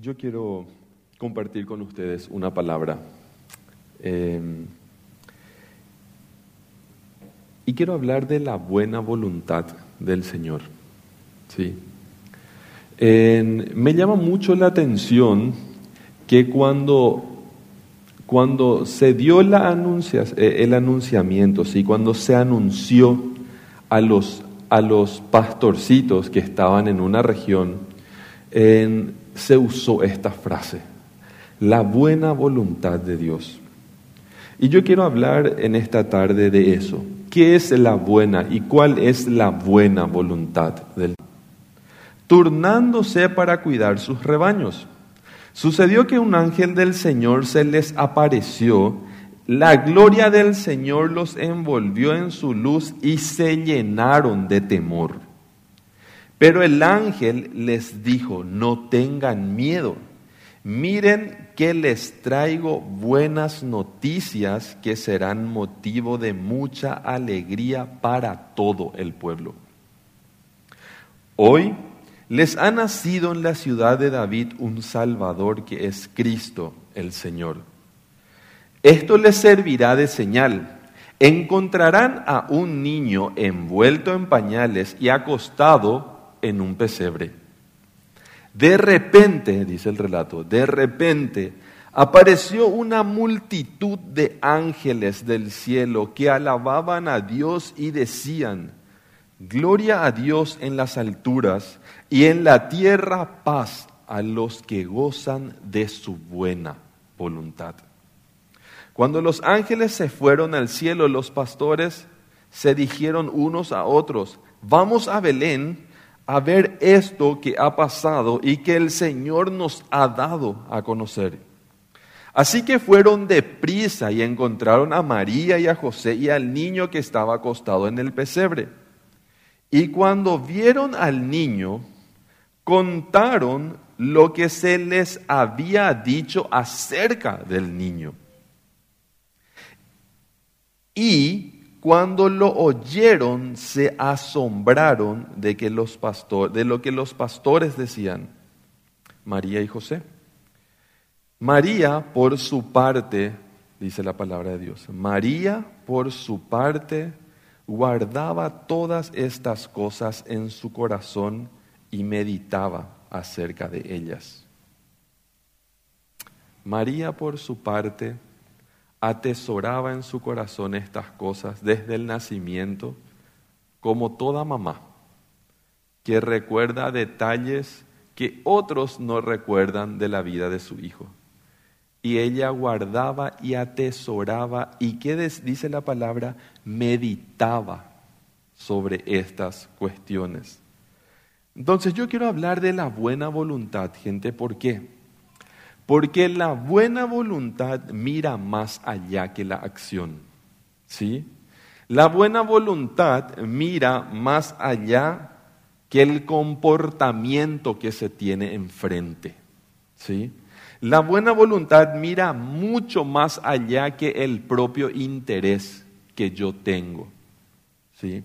Yo quiero compartir con ustedes una palabra. Eh, y quiero hablar de la buena voluntad del Señor. ¿sí? me llama mucho la atención que cuando, cuando se dio la anuncia, eh, el anunciamiento, ¿sí? cuando se anunció a los, a los pastorcitos que estaban en una región, se usó esta frase, la buena voluntad de Dios. Y yo quiero hablar en esta tarde de eso. ¿Qué es la buena y cuál es la buena voluntad del turnándose para cuidar sus rebaños. Sucedió que un ángel del Señor se les apareció, la gloria del Señor los envolvió en su luz y se llenaron de temor. Pero el ángel les dijo, no tengan miedo, miren que les traigo buenas noticias que serán motivo de mucha alegría para todo el pueblo. Hoy les ha nacido en la ciudad de David un Salvador que es Cristo el Señor. Esto les servirá de señal. Encontrarán a un niño envuelto en pañales y acostado en un pesebre. De repente, dice el relato, de repente apareció una multitud de ángeles del cielo que alababan a Dios y decían, Gloria a Dios en las alturas y en la tierra paz a los que gozan de su buena voluntad. Cuando los ángeles se fueron al cielo, los pastores se dijeron unos a otros, vamos a Belén a ver esto que ha pasado y que el Señor nos ha dado a conocer. Así que fueron deprisa y encontraron a María y a José y al niño que estaba acostado en el pesebre. Y cuando vieron al niño, contaron lo que se les había dicho acerca del niño. Y cuando lo oyeron, se asombraron de, que los de lo que los pastores decían, María y José. María, por su parte, dice la palabra de Dios, María, por su parte, guardaba todas estas cosas en su corazón y meditaba acerca de ellas. María, por su parte, atesoraba en su corazón estas cosas desde el nacimiento, como toda mamá, que recuerda detalles que otros no recuerdan de la vida de su hijo. Y ella guardaba y atesoraba, y qué dice la palabra, meditaba sobre estas cuestiones. Entonces yo quiero hablar de la buena voluntad, gente, ¿por qué? Porque la buena voluntad mira más allá que la acción, ¿sí? La buena voluntad mira más allá que el comportamiento que se tiene enfrente, ¿sí? La buena voluntad mira mucho más allá que el propio interés que yo tengo. ¿sí?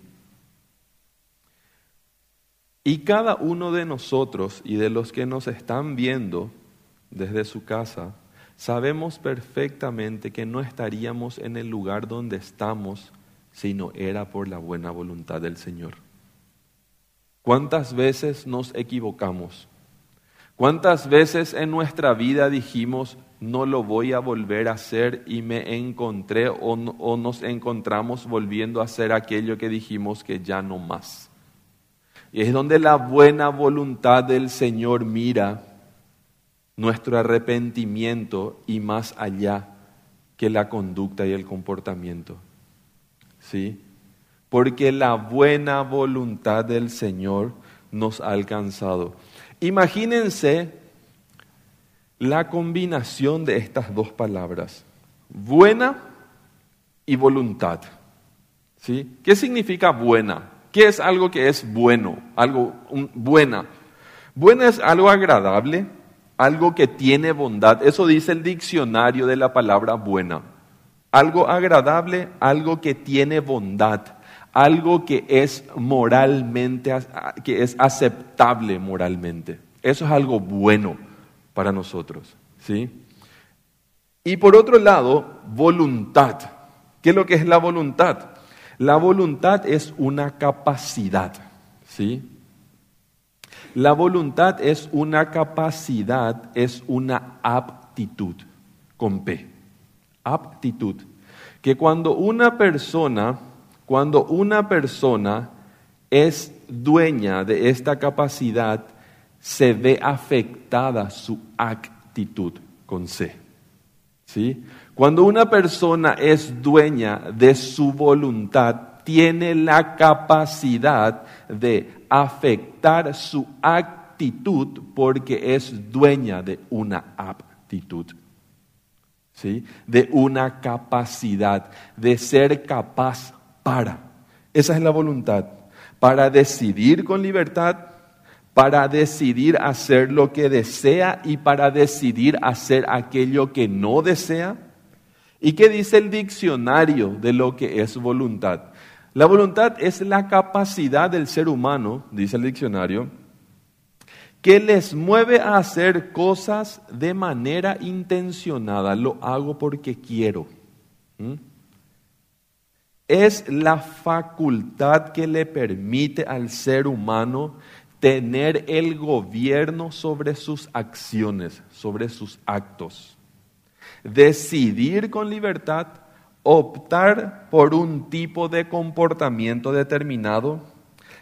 Y cada uno de nosotros y de los que nos están viendo desde su casa, sabemos perfectamente que no estaríamos en el lugar donde estamos si no era por la buena voluntad del Señor. ¿Cuántas veces nos equivocamos? ¿Cuántas veces en nuestra vida dijimos, no lo voy a volver a hacer y me encontré o, nos encontramos volviendo a hacer aquello que dijimos que ya no más? Y es donde la buena voluntad del Señor mira nuestro arrepentimiento y más allá que la conducta y el comportamiento. ¿Sí? Porque la buena voluntad del Señor nos ha alcanzado. Imagínense la combinación de estas dos palabras, buena y voluntad. ¿Sí? ¿Qué significa buena? ¿Qué es algo que es bueno? Algo buena. Buena es algo agradable, algo que tiene bondad. Eso dice el diccionario de la palabra buena. Algo agradable, algo que tiene bondad, algo que es moralmente, que es aceptable moralmente. Eso es algo bueno. para nosotros. ¿sí? Y por otro lado, voluntad. ¿Qué es lo que es la voluntad? La voluntad es una capacidad. ¿sí? La voluntad es una capacidad, es una aptitud, con P. Aptitud. Que cuando una persona, cuando una persona es dueña de esta capacidad, se ve afectada su actitud con C. ¿Sí? Cuando una persona es dueña de su voluntad, tiene la capacidad de afectar su actitud porque es dueña de una aptitud. ¿Sí? De una capacidad, de ser capaz para. Esa es la voluntad. Para decidir con libertad, para decidir hacer lo que desea y para decidir hacer aquello que no desea? ¿Y qué dice el diccionario de lo que es voluntad? La voluntad es la capacidad del ser humano, dice el diccionario, que les mueve a hacer cosas de manera intencionada. Lo hago porque quiero. Es la facultad que le permite al ser humano tener el gobierno sobre sus acciones, sobre sus actos. Decidir con libertad, optar por un tipo de comportamiento determinado.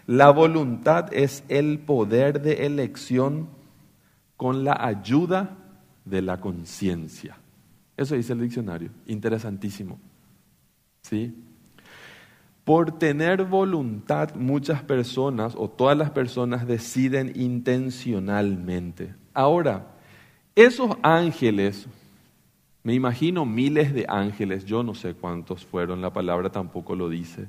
La voluntad es el poder de elección con la ayuda de la conciencia. Eso dice el diccionario. Interesantísimo. ¿Sí? Por tener voluntad, muchas personas o todas las personas deciden intencionalmente. Ahora, esos ángeles, me imagino miles de ángeles, yo no sé cuántos fueron, la palabra tampoco lo dice,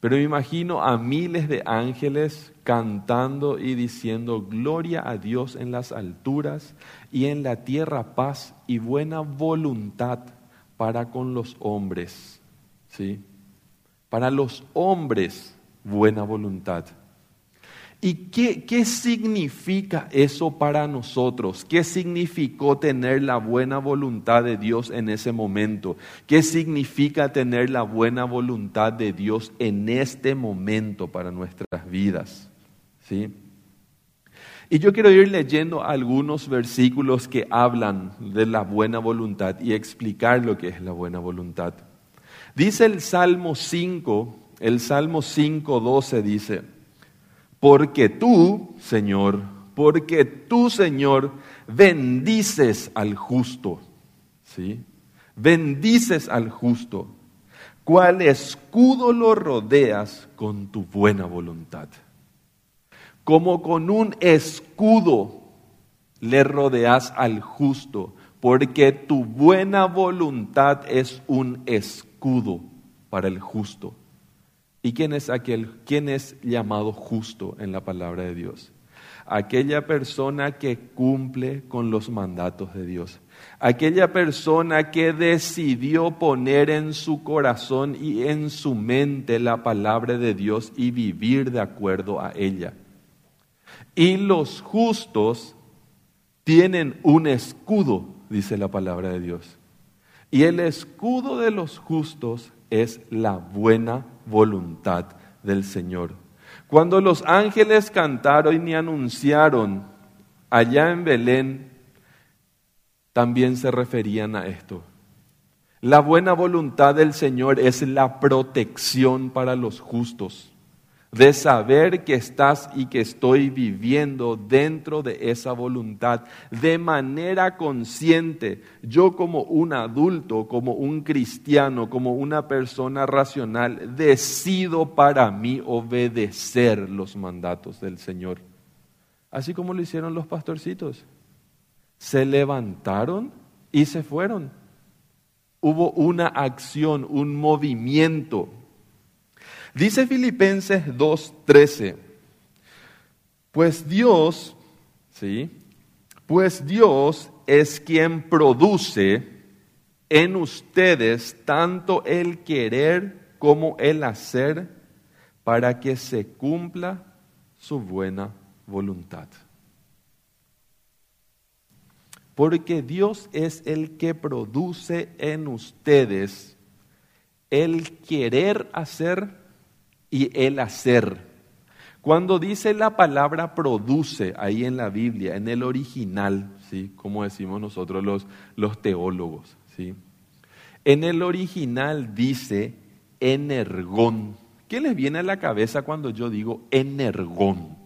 pero me imagino a miles de ángeles cantando y diciendo, gloria a Dios en las alturas y en la tierra paz y buena voluntad para con los hombres. ¿Sí? para los hombres buena voluntad. ¿Y qué, qué, significa eso para nosotros? ¿Qué significó tener la buena voluntad de Dios en ese momento? ¿Qué significa tener la buena voluntad de Dios en este momento para nuestras vidas? ¿Sí? Y yo quiero ir leyendo algunos versículos que hablan de la buena voluntad y explicar lo que es la buena voluntad. Dice el Salmo 5, el Salmo 5, 12 dice, porque tú, Señor, porque tú, Señor, bendices al justo, ¿sí? Bendices al justo, cual escudo lo rodeas con tu buena voluntad. Como con un escudo le rodeas al justo, porque tu buena voluntad es un escudo para el justo. ¿Y quién es aquel? ¿Quién es llamado justo en la palabra de Dios? Aquella persona que cumple con los mandatos de Dios. Aquella persona que decidió poner en su corazón y en su mente la palabra de Dios y vivir de acuerdo a ella. Y los justos tienen un escudo, dice la palabra de Dios. Y el escudo de los justos es la buena voluntad del Señor. Cuando los ángeles cantaron y anunciaron allá en Belén, también se referían a esto. La buena voluntad del Señor es la protección para los justos de saber que estás y que estoy viviendo dentro de esa voluntad de manera consciente. Yo como un adulto, como un cristiano, como una persona racional, decido para mí obedecer los mandatos del Señor. Así como lo hicieron los pastorcitos. Se levantaron y se fueron. Hubo una acción, un movimiento Dice Filipenses 2:13, pues Dios, ¿sí? Pues Dios es quien produce en ustedes tanto el querer como el hacer para que se cumpla su buena voluntad. porque Dios es el que produce en ustedes el querer hacer y el hacer. Cuando dice la palabra produce ahí en la Biblia, en el original, ¿sí? como decimos nosotros los, los teólogos, ¿sí? en el original dice energón. ¿Qué les viene a la cabeza cuando yo digo energón?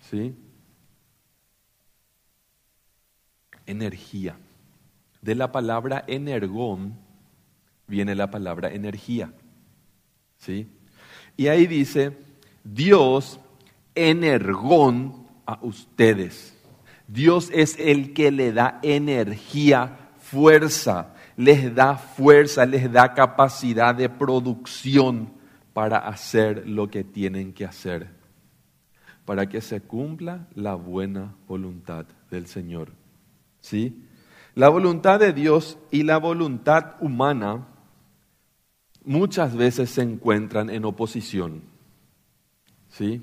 ¿Sí? energía. De la palabra energón viene la palabra energía. ¿Sí? Y ahí dice, Dios energón a ustedes. Dios es el que le da energía, fuerza, les da fuerza, les da capacidad de producción para hacer lo que tienen que hacer, para que se cumpla la buena voluntad del Señor. ¿sí? La voluntad de Dios y la voluntad humana muchas veces se encuentran en oposición. ¿sí?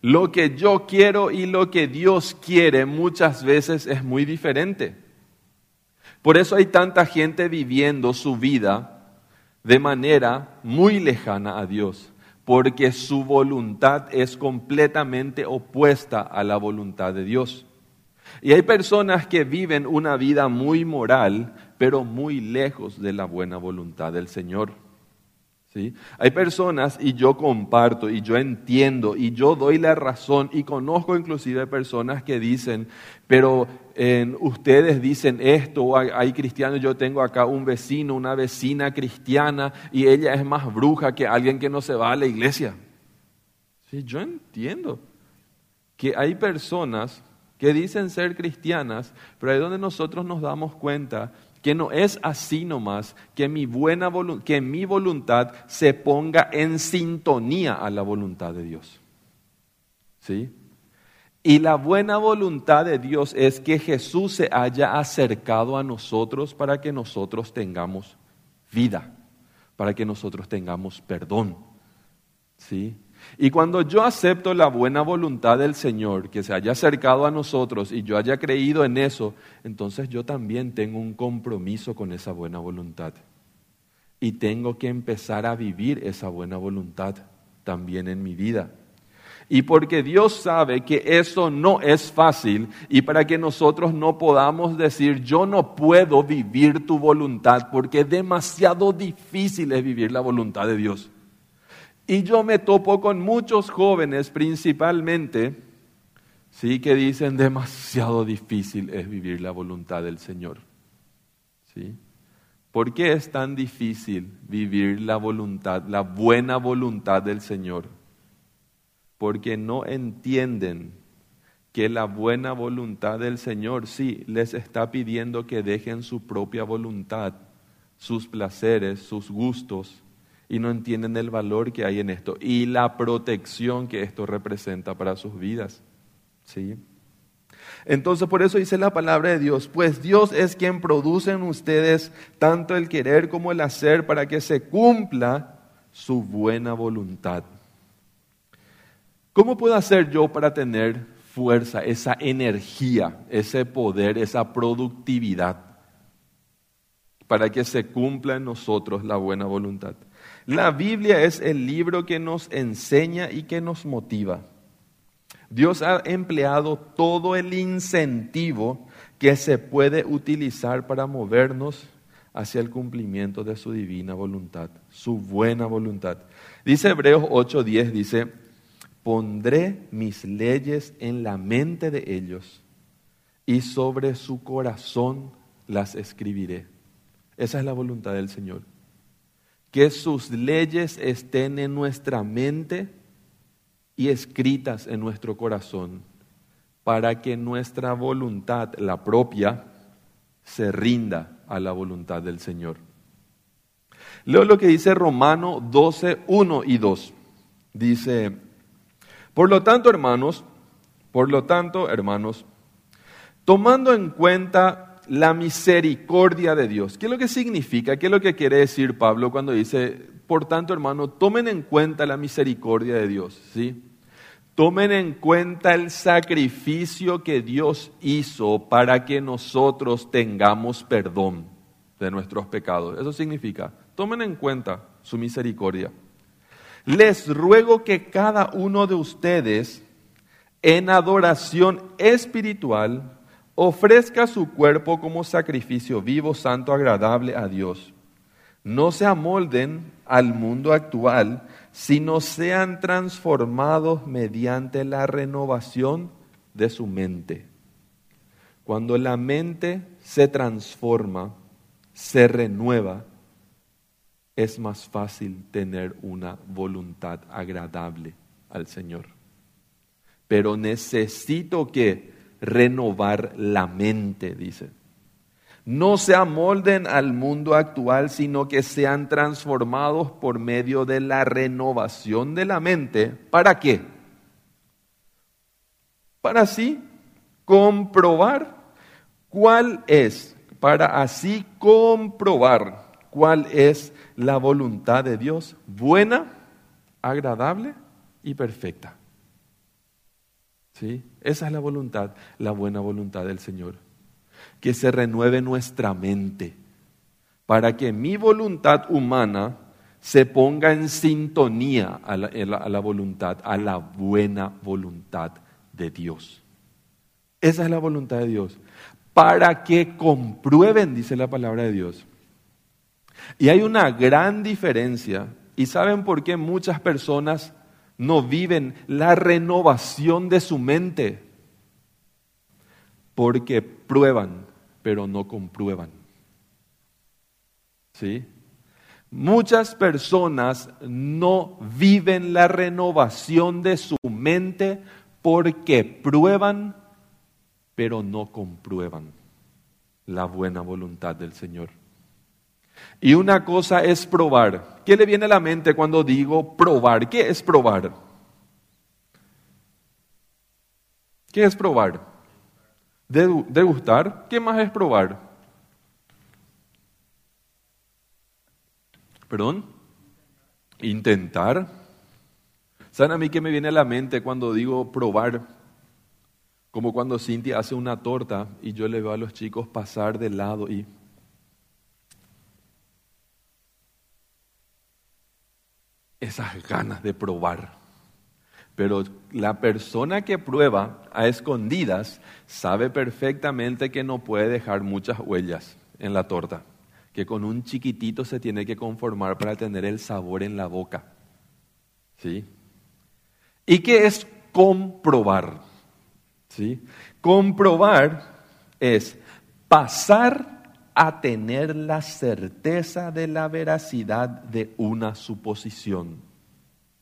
Lo que yo quiero y lo que Dios quiere muchas veces es muy diferente. Por eso hay tanta gente viviendo su vida de manera muy lejana a Dios, porque su voluntad es completamente opuesta a la voluntad de Dios. Y hay personas que viven una vida muy moral, pero muy lejos de la buena voluntad del Señor. Hay personas, y yo comparto, y yo entiendo, y yo doy la razón, y conozco inclusive personas que dicen, pero ustedes dicen esto, hay, cristianos, yo tengo acá un vecino, una vecina cristiana, y ella es más bruja que alguien que no se va a la iglesia. Sí, yo entiendo que hay personas que dicen ser cristianas, pero ahí es donde nosotros nos damos cuenta que no es así nomás, que mi, buena que mi voluntad se ponga en sintonía a la voluntad de Dios. ¿Sí? Y la buena voluntad de Dios es que Jesús se haya acercado a nosotros para que nosotros tengamos vida, para que nosotros tengamos perdón. ¿Sí? Y cuando yo acepto la buena voluntad del Señor, que se haya acercado a nosotros y yo haya creído en eso, entonces yo también tengo un compromiso con esa buena voluntad. Y tengo que empezar a vivir esa buena voluntad también en mi vida. Y porque Dios sabe que eso no es fácil y para que nosotros no podamos decir, yo no puedo vivir tu voluntad porque es demasiado difícil es vivir la voluntad de Dios. Y yo me topo con muchos jóvenes principalmente, sí, que dicen demasiado difícil es vivir la voluntad del Señor. ¿Sí? ¿Por qué es tan difícil vivir la voluntad, la buena voluntad del Señor? Porque no entienden que la buena voluntad del Señor sí les está pidiendo que dejen su propia voluntad, sus placeres, sus gustos y no entienden el valor que hay en esto y la protección que esto representa para sus vidas. ¿Sí? Entonces por eso dice la palabra de Dios, pues Dios es quien produce en ustedes tanto el querer como el hacer para que se cumpla su buena voluntad. ¿Cómo puedo hacer yo para tener fuerza, esa energía, ese poder, esa productividad, para que se cumpla en nosotros la buena voluntad? La Biblia es el libro que nos enseña y que nos motiva. Dios ha empleado todo el incentivo que se puede utilizar para movernos hacia el cumplimiento de su divina voluntad, su buena voluntad. Dice Hebreos 8:10, dice, pondré mis leyes en la mente de ellos y sobre su corazón las escribiré. Esa es la voluntad del Señor que sus leyes estén en nuestra mente y escritas en nuestro corazón, para que nuestra voluntad, la propia, se rinda a la voluntad del Señor. Leo lo que dice Romano 12, 1 y 2. Dice, por lo tanto, hermanos, por lo tanto, hermanos, tomando en cuenta la misericordia de Dios. ¿Qué es lo que significa? ¿Qué es lo que quiere decir Pablo cuando dice, por tanto hermano, tomen en cuenta la misericordia de Dios? ¿sí? Tomen en cuenta el sacrificio que Dios hizo para que nosotros tengamos perdón de nuestros pecados. Eso significa, tomen en cuenta su misericordia. Les ruego que cada uno de ustedes en adoración espiritual ofrezca su cuerpo como sacrificio vivo, santo, agradable a Dios. No se amolden al mundo actual, sino sean transformados mediante la renovación de su mente. Cuando la mente se transforma, se renueva, es más fácil tener una voluntad agradable al Señor. Pero necesito que renovar la mente, dice no se amolden al mundo actual, sino que sean transformados por medio de la renovación de la mente. ¿Para qué? Para así comprobar cuál es, para así comprobar cuál es la voluntad de Dios, buena, agradable y perfecta. ¿Sí? Esa es la voluntad, la buena voluntad del Señor que se renueve nuestra mente, para que mi voluntad humana se ponga en sintonía a la, voluntad, a la buena voluntad de Dios. Esa es la voluntad de Dios. Para que comprueben, dice la palabra de Dios. Y hay una gran diferencia. ¿Y saben por qué muchas personas no viven la renovación de su mente? Porque prueban pero no comprueban. ¿Sí? Muchas personas no viven la renovación de su mente porque prueban, pero no comprueban la buena voluntad del Señor. Y una cosa es probar. ¿Qué le viene a la mente cuando digo probar? ¿Qué es probar? ¿Qué es probar? degustar, ¿qué más es probar? ¿Perdón? Intentar. ¿Saben a mí qué me viene a la mente cuando digo probar? Como cuando Cintia hace una torta y yo le veo a los chicos pasar de lado y... Esas ganas de probar. Pero la persona que prueba a escondidas sabe perfectamente que no puede dejar muchas huellas en la torta, que con un chiquitito se tiene que conformar para tener el sabor en la boca. ¿Sí? ¿Y qué es comprobar? ¿Sí? Comprobar es pasar a tener la certeza de la veracidad de una suposición,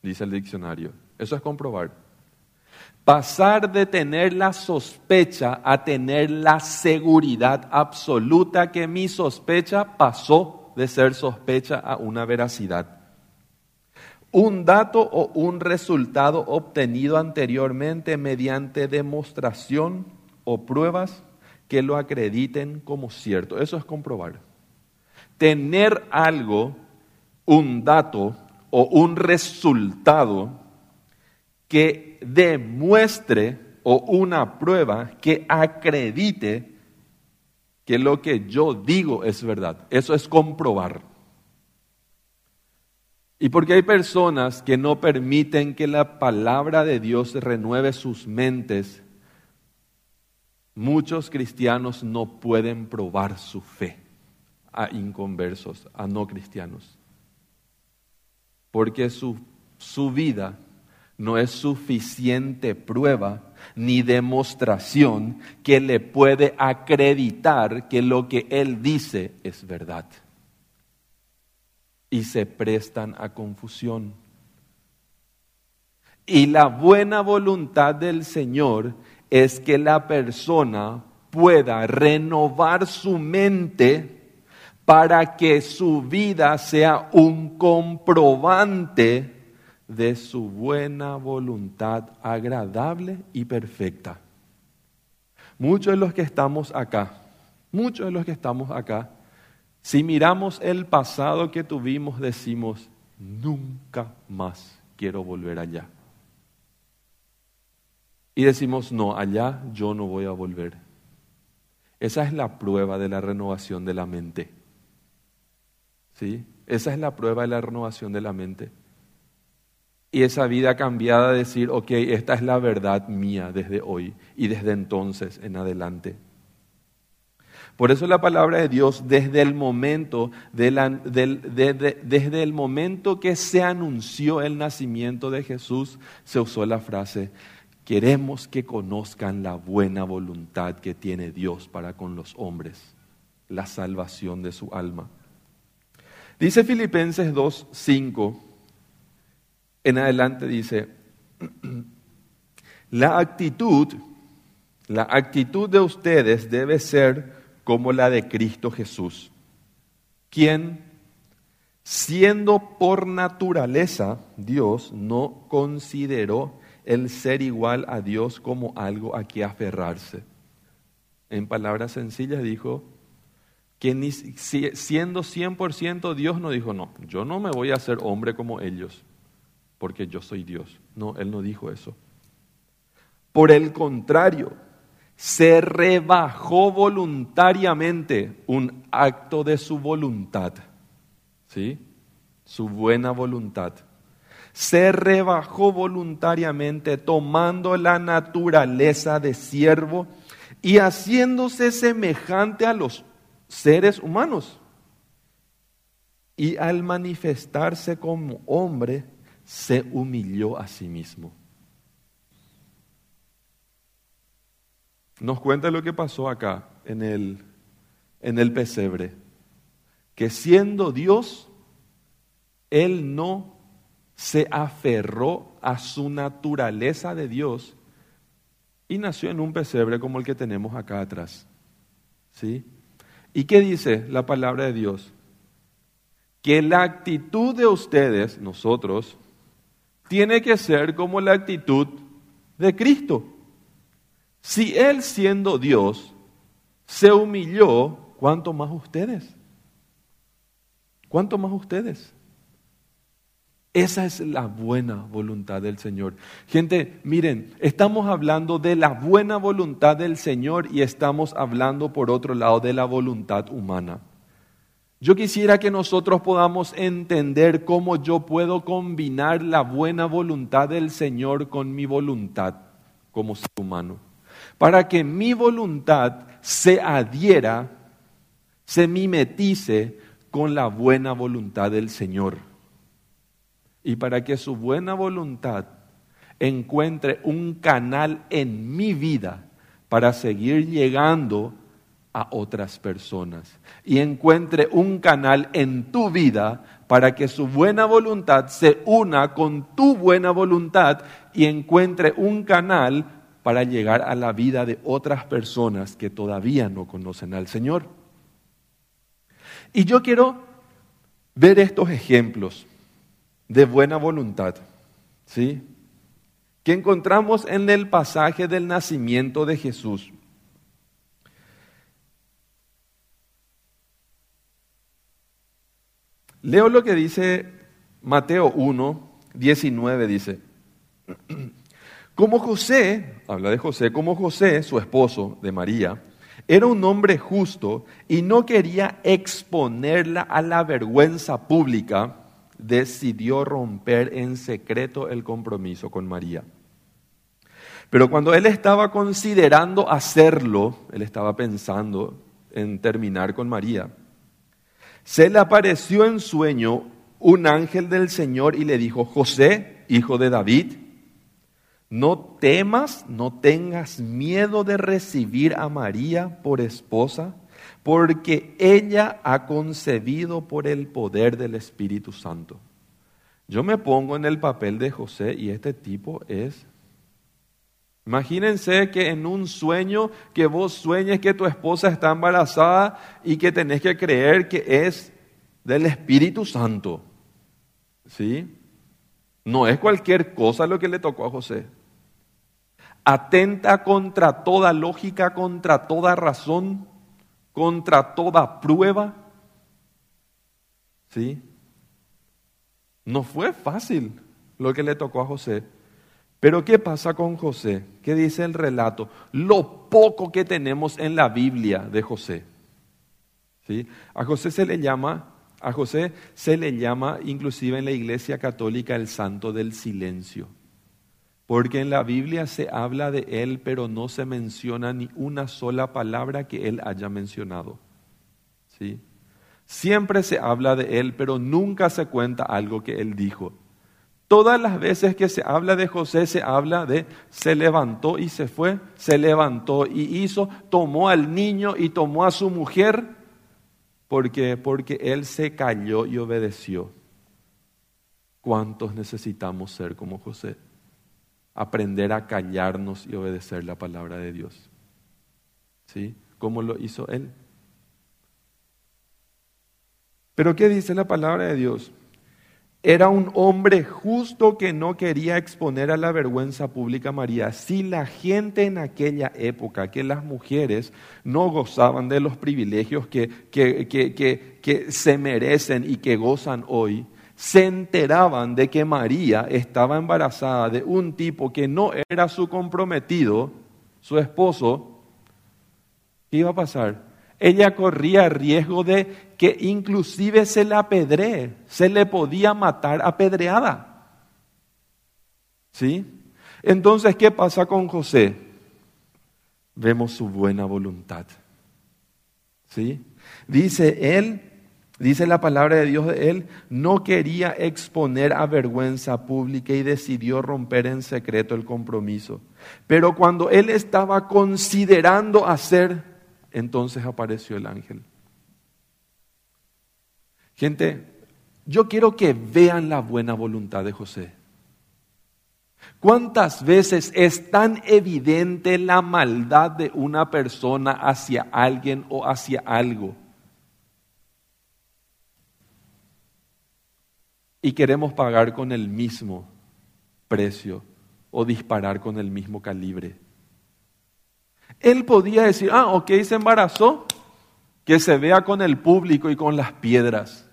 dice el diccionario. Eso es comprobar. Pasar de tener la sospecha a tener la seguridad absoluta que mi sospecha pasó de ser sospecha a una veracidad. Un dato o un resultado obtenido anteriormente mediante demostración o pruebas que lo acrediten como cierto. Eso es comprobar. Tener algo, un dato o un resultado que demuestre o una prueba que acredite que lo que yo digo es verdad. Eso es comprobar. Y porque hay personas que no permiten que la palabra de Dios renueve sus mentes, muchos cristianos no pueden probar su fe a inconversos, a no cristianos. Porque su, su vida no es suficiente prueba ni demostración que le puede acreditar que lo que él dice es verdad. Y se prestan a confusión. Y la buena voluntad del Señor es que la persona pueda renovar su mente para que su vida sea un comprobante de su buena voluntad agradable y perfecta. Muchos de los que estamos acá, muchos de los que estamos acá, si miramos el pasado que tuvimos, decimos, nunca más quiero volver allá. Y decimos, no, allá yo no voy a volver. Esa es la prueba de la renovación de la mente. ¿Sí? Esa es la prueba de la renovación de la mente. Y esa vida cambiada, decir, ok, esta es la verdad mía desde hoy y desde entonces en adelante. Por eso la palabra de Dios, desde el momento, desde el momento que se anunció el nacimiento de Jesús, se usó la frase, queremos que conozcan la buena voluntad que tiene Dios para con los hombres, la salvación de su alma. Dice Filipenses 2, 5, en adelante dice, la actitud, la actitud de ustedes debe ser como la de Cristo Jesús, quien, siendo por naturaleza Dios, no consideró el ser igual a Dios como algo a que aferrarse. En palabras sencillas dijo que ni, siendo 100% Dios no dijo, no, yo no me voy a hacer hombre como ellos, porque yo soy Dios. No, Él no dijo eso. Por el contrario, se rebajó voluntariamente un acto de su voluntad, ¿sí? Su buena voluntad. Se rebajó voluntariamente tomando la naturaleza de siervo y haciéndose semejante a los seres humanos. Y al manifestarse como hombre, se humilló a sí mismo nos cuenta lo que pasó acá en el, en el pesebre, que siendo Dios, Él no se aferró a su naturaleza de Dios y nació en un pesebre como el que tenemos acá atrás. ¿Sí? ¿Y qué dice la palabra de Dios? Que la actitud de ustedes, nosotros, tiene que ser como la actitud de Cristo. Si Él siendo Dios se humilló, ¿cuánto más ustedes? ¿Cuánto más ustedes? Esa es la buena voluntad del Señor. Gente, miren, estamos hablando de la buena voluntad del Señor y estamos hablando por otro lado de la voluntad humana. Yo quisiera que nosotros podamos entender cómo yo puedo combinar la buena voluntad del Señor con mi voluntad como ser humano para que mi voluntad se adhiera, se mimetice con la buena voluntad del Señor. Y para que su buena voluntad encuentre un canal en mi vida para seguir llegando a otras personas. Y encuentre un canal en tu vida para que su buena voluntad se una con tu buena voluntad y encuentre un canal para llegar a la vida de otras personas que todavía no conocen al Señor. Y yo quiero ver estos ejemplos de buena voluntad, ¿sí? Que encontramos en el pasaje del nacimiento de Jesús. Leo lo que dice Mateo 1, 19, dice. Como José, habla de José, como José, su esposo de María, era un hombre justo y no quería exponerla a la vergüenza pública, decidió romper en secreto el compromiso con María. Pero cuando él estaba considerando hacerlo, él estaba pensando en terminar con María, se le apareció en sueño un ángel del Señor y le dijo, José, hijo de David, no temas, no tengas miedo de recibir a María por esposa, porque ella ha concebido por el poder del Espíritu Santo. Yo me pongo en el papel de José y este tipo es... Imagínense que en un sueño que vos sueñes que tu esposa está embarazada y que tenés que creer que es del Espíritu Santo. ¿Sí? No es cualquier cosa lo que le tocó a José atenta contra toda lógica, contra toda razón, contra toda prueba. ¿Sí? No fue fácil lo que le tocó a José, Pero ¿qué pasa con José? ¿Qué dice el relato? Lo poco que tenemos en la Biblia de José. ¿Sí? A José se le llama, a José se le llama inclusive en la Iglesia Católica el santo del silencio. Porque en la Biblia se habla de él, pero no se menciona ni una sola palabra que él haya mencionado. Siempre se habla de él, pero nunca se cuenta algo que él dijo. Todas las veces que se habla de José se habla de se levantó y se fue, se levantó y hizo, tomó al niño y tomó a su mujer, porque porque él se calló y obedeció. ¿Cuántos necesitamos ser como José? Aprender a callarnos y obedecer la palabra de Dios. ¿Sí? ¿Cómo lo hizo él? Pero ¿qué dice la palabra de Dios? Era un hombre justo que no quería exponer a la vergüenza pública a María. Si la gente en aquella época, que las mujeres no gozaban de los privilegios que, que, que, que se merecen y que gozan hoy, se enteraban de que María estaba embarazada de un tipo que no era su comprometido, su esposo, ¿qué iba a pasar? ella corría riesgo de que inclusive se le apedree, se le podía matar apedreada. ¿Sí? Entonces, ¿qué pasa con José? Vemos su buena voluntad. ¿Sí? Dice él, dice la palabra de Dios de él, no quería exponer a vergüenza pública y decidió romper en secreto el compromiso. Pero cuando él estaba considerando hacer entonces apareció el ángel. Gente, yo quiero que vean la buena voluntad de José. ¿Cuántas veces es tan evidente la maldad de una persona hacia alguien o hacia algo? Y queremos pagar con el mismo precio o disparar con el mismo calibre. Él podía decir, ah, ok, se embarazó, que se vea con el público y con las piedras.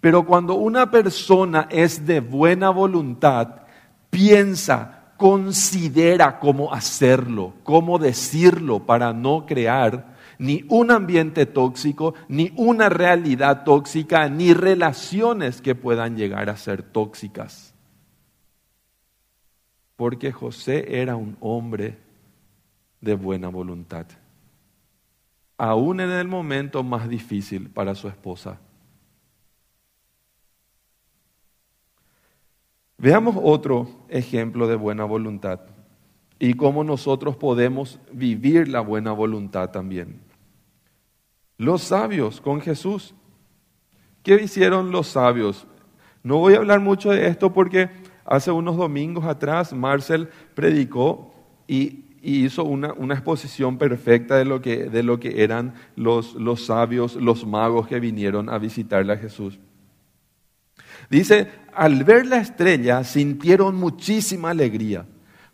Pero cuando una persona es de buena voluntad, piensa, considera cómo hacerlo, cómo decirlo para no crear ni un ambiente tóxico, ni una realidad tóxica, ni relaciones que puedan llegar a ser tóxicas. Porque José era un hombre de buena voluntad, aún en el momento más difícil para su esposa. Veamos otro ejemplo de buena voluntad y cómo nosotros podemos vivir la buena voluntad también. Los sabios con Jesús. ¿Qué hicieron los sabios? No voy a hablar mucho de esto porque hace unos domingos atrás Marcel predicó y y hizo una, exposición perfecta de lo que, de lo que eran los, los sabios, los magos que vinieron a visitarle a Jesús. Dice, al ver la estrella sintieron muchísima alegría.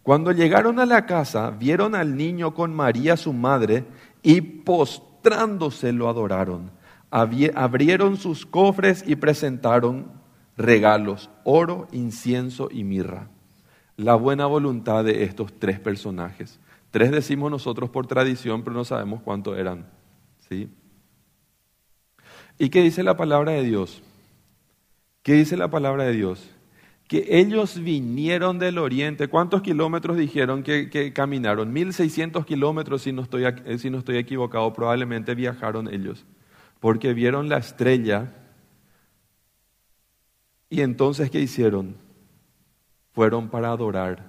Cuando llegaron a la casa, vieron al niño con María su madre y postrándose lo adoraron. Abrieron sus cofres y presentaron regalos, oro, incienso y mirra la buena voluntad de estos tres personajes. Tres decimos nosotros por tradición, pero no sabemos cuántos eran. ¿sí? ¿Y qué dice la palabra de Dios? ¿Qué dice la palabra de Dios? Que ellos vinieron del oriente. ¿Cuántos kilómetros dijeron que, que caminaron? 1600 kilómetros, si no, estoy, eh, si no estoy equivocado, probablemente viajaron ellos. Porque vieron la estrella. Y entonces, ¿qué hicieron? fueron para adorar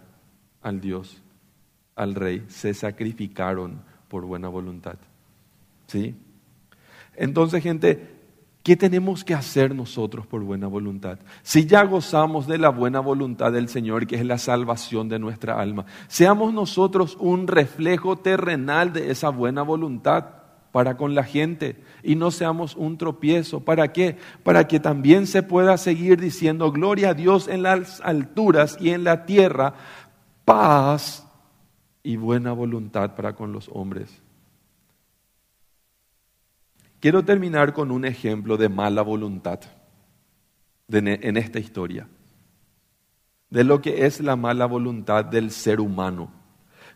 al Dios, al Rey, se sacrificaron por buena voluntad. ¿Sí? Entonces, gente, ¿qué tenemos que hacer nosotros por buena voluntad? Si ya gozamos de la buena voluntad del Señor, que es la salvación de nuestra alma, seamos nosotros un reflejo terrenal de esa buena voluntad para con la gente y no seamos un tropiezo. ¿Para qué? Para que también se pueda seguir diciendo gloria a Dios en las alturas y en la tierra, paz y buena voluntad para con los hombres. Quiero terminar con un ejemplo de mala voluntad en esta historia. de lo que es la mala voluntad del ser humano.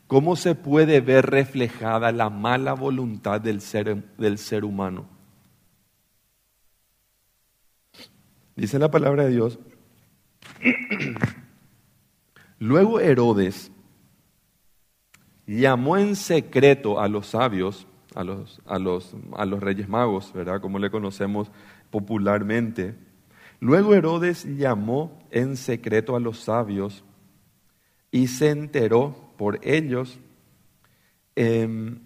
¿Cómo se puede ver reflejada la mala voluntad del ser, del ser humano? Dice la palabra de Dios. Luego Herodes llamó en secreto a los sabios, a los, a los, a los reyes magos, ¿verdad? Como le conocemos popularmente. Luego Herodes llamó en secreto a los sabios y se enteró por ellos. Em,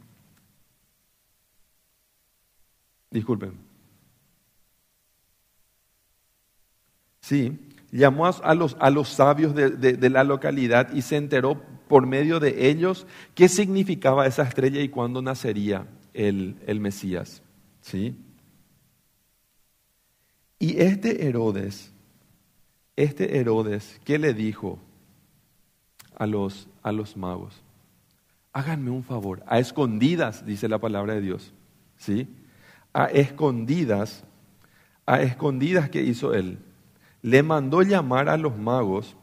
disculpen. Sí, llamó a los, a los sabios de, la localidad y se enteró por medio de ellos qué significaba esa estrella y cuándo nacería el, el Mesías. ¿Sí? Y este Herodes, este Herodes, ¿qué le dijo a los, a los magos? Háganme un favor, a escondidas, dice la palabra de Dios. ¿Sí? A escondidas, a escondidas, ¿qué hizo él? le mandó llamar a los magos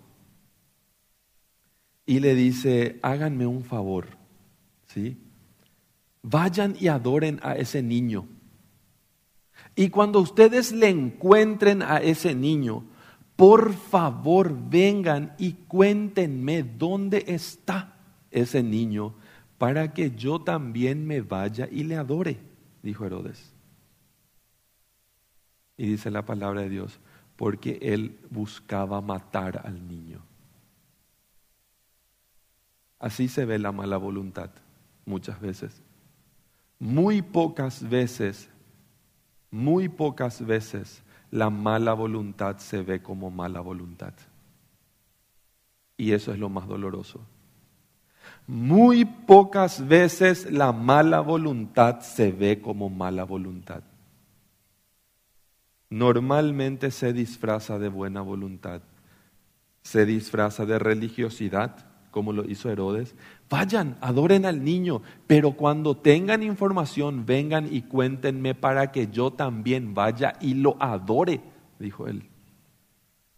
y le dice, háganme un favor, ¿sí? Vayan y adoren a ese niño. Y cuando ustedes le encuentren a ese niño, por favor vengan y cuéntenme dónde está ese niño para que yo también me vaya y le adore, dijo Herodes. Y dice la palabra de Dios, porque él buscaba matar al niño. Así se ve la mala voluntad muchas veces. Muy pocas veces, muy pocas veces la mala voluntad se ve como mala voluntad. Y eso es lo más doloroso. Muy pocas veces la mala voluntad se ve como mala voluntad normalmente se disfraza de buena voluntad, se disfraza de religiosidad, como lo hizo Herodes. Vayan, adoren al niño, pero cuando tengan información, vengan y cuéntenme para que yo también vaya y lo adore, dijo él.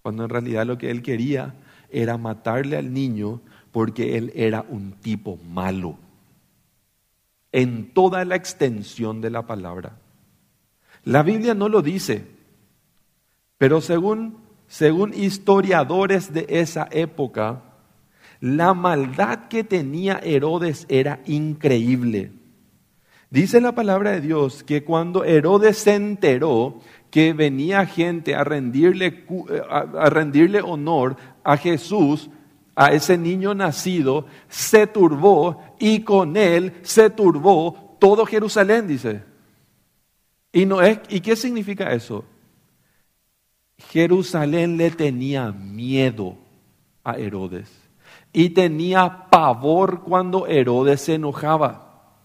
Cuando en realidad lo que él quería era matarle al niño porque él era un tipo malo, en toda la extensión de la palabra. La Biblia no lo dice, pero según, según historiadores de esa época, la maldad que tenía Herodes era increíble. Dice la palabra de Dios que cuando Herodes se enteró que venía gente a rendirle, a rendirle honor a Jesús, a ese niño nacido, se turbó y con él se turbó todo Jerusalén, dice. Y, no es, ¿Y qué significa eso? Jerusalén le tenía miedo a Herodes y tenía pavor cuando Herodes se enojaba.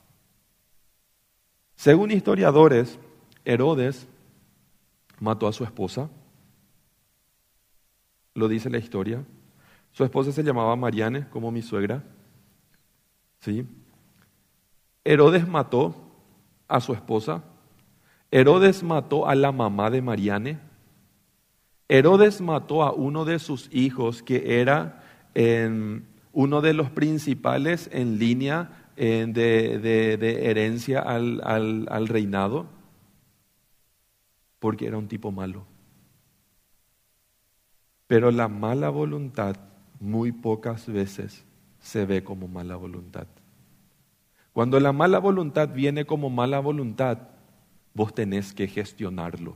Según historiadores, Herodes mató a su esposa, lo dice la historia. Su esposa se llamaba Mariane, como mi suegra. ¿Sí? Herodes mató a su esposa. Herodes mató a la mamá de Mariane. Herodes mató a uno de sus hijos que era uno de los principales en línea de, herencia al, al reinado, porque era un tipo malo. Pero la mala voluntad muy pocas veces se ve como mala voluntad. Cuando la mala voluntad viene como mala voluntad, vos tenés que gestionarlo.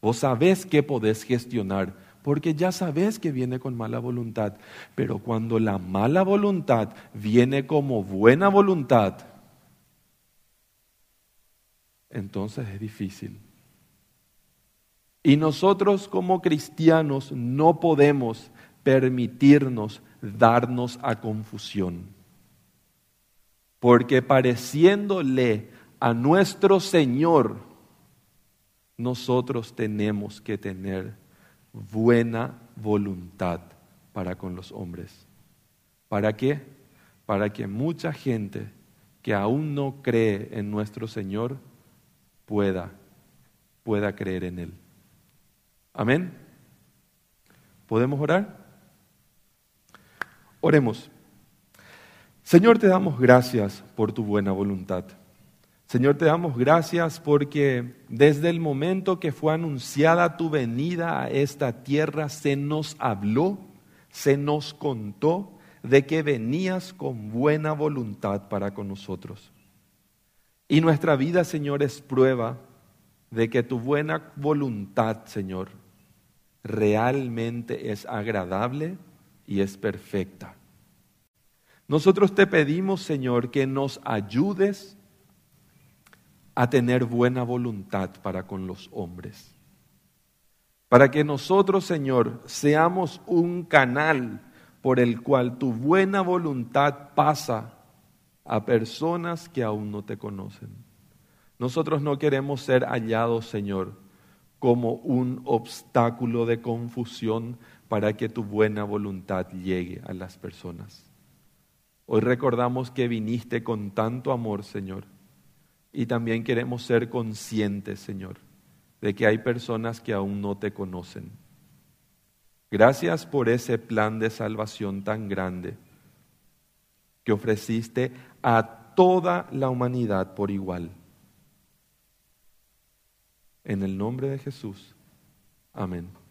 Vos sabés que podés gestionar, porque ya sabés que viene con mala voluntad. Pero cuando la mala voluntad viene como buena voluntad, entonces es difícil. Y nosotros como cristianos no podemos permitirnos darnos a confusión. Porque pareciéndole a nuestro Señor, nosotros tenemos que tener buena voluntad para con los hombres. ¿Para qué? Para que mucha gente que aún no cree en nuestro Señor pueda, pueda creer en Él. Amén. ¿Podemos orar? Oremos. Señor, te damos gracias por tu buena voluntad. Señor, te damos gracias porque desde el momento que fue anunciada tu venida a esta tierra, se nos habló, se nos contó de que venías con buena voluntad para con nosotros. Y nuestra vida, Señor, es prueba de que tu buena voluntad, Señor, realmente es agradable y es perfecta. Nosotros te pedimos, Señor, que nos ayudes a tener buena voluntad para con los hombres. Para que nosotros, Señor, seamos un canal por el cual tu buena voluntad pasa a personas que aún no te conocen. Nosotros no queremos ser hallados, Señor, como un obstáculo de confusión para que tu buena voluntad llegue a las personas. Hoy recordamos que viniste con tanto amor, Señor, y también queremos ser conscientes, Señor, de que hay personas que aún no te conocen. Gracias por ese plan de salvación tan grande que ofreciste a toda la humanidad por igual. En el nombre de Jesús. Amén.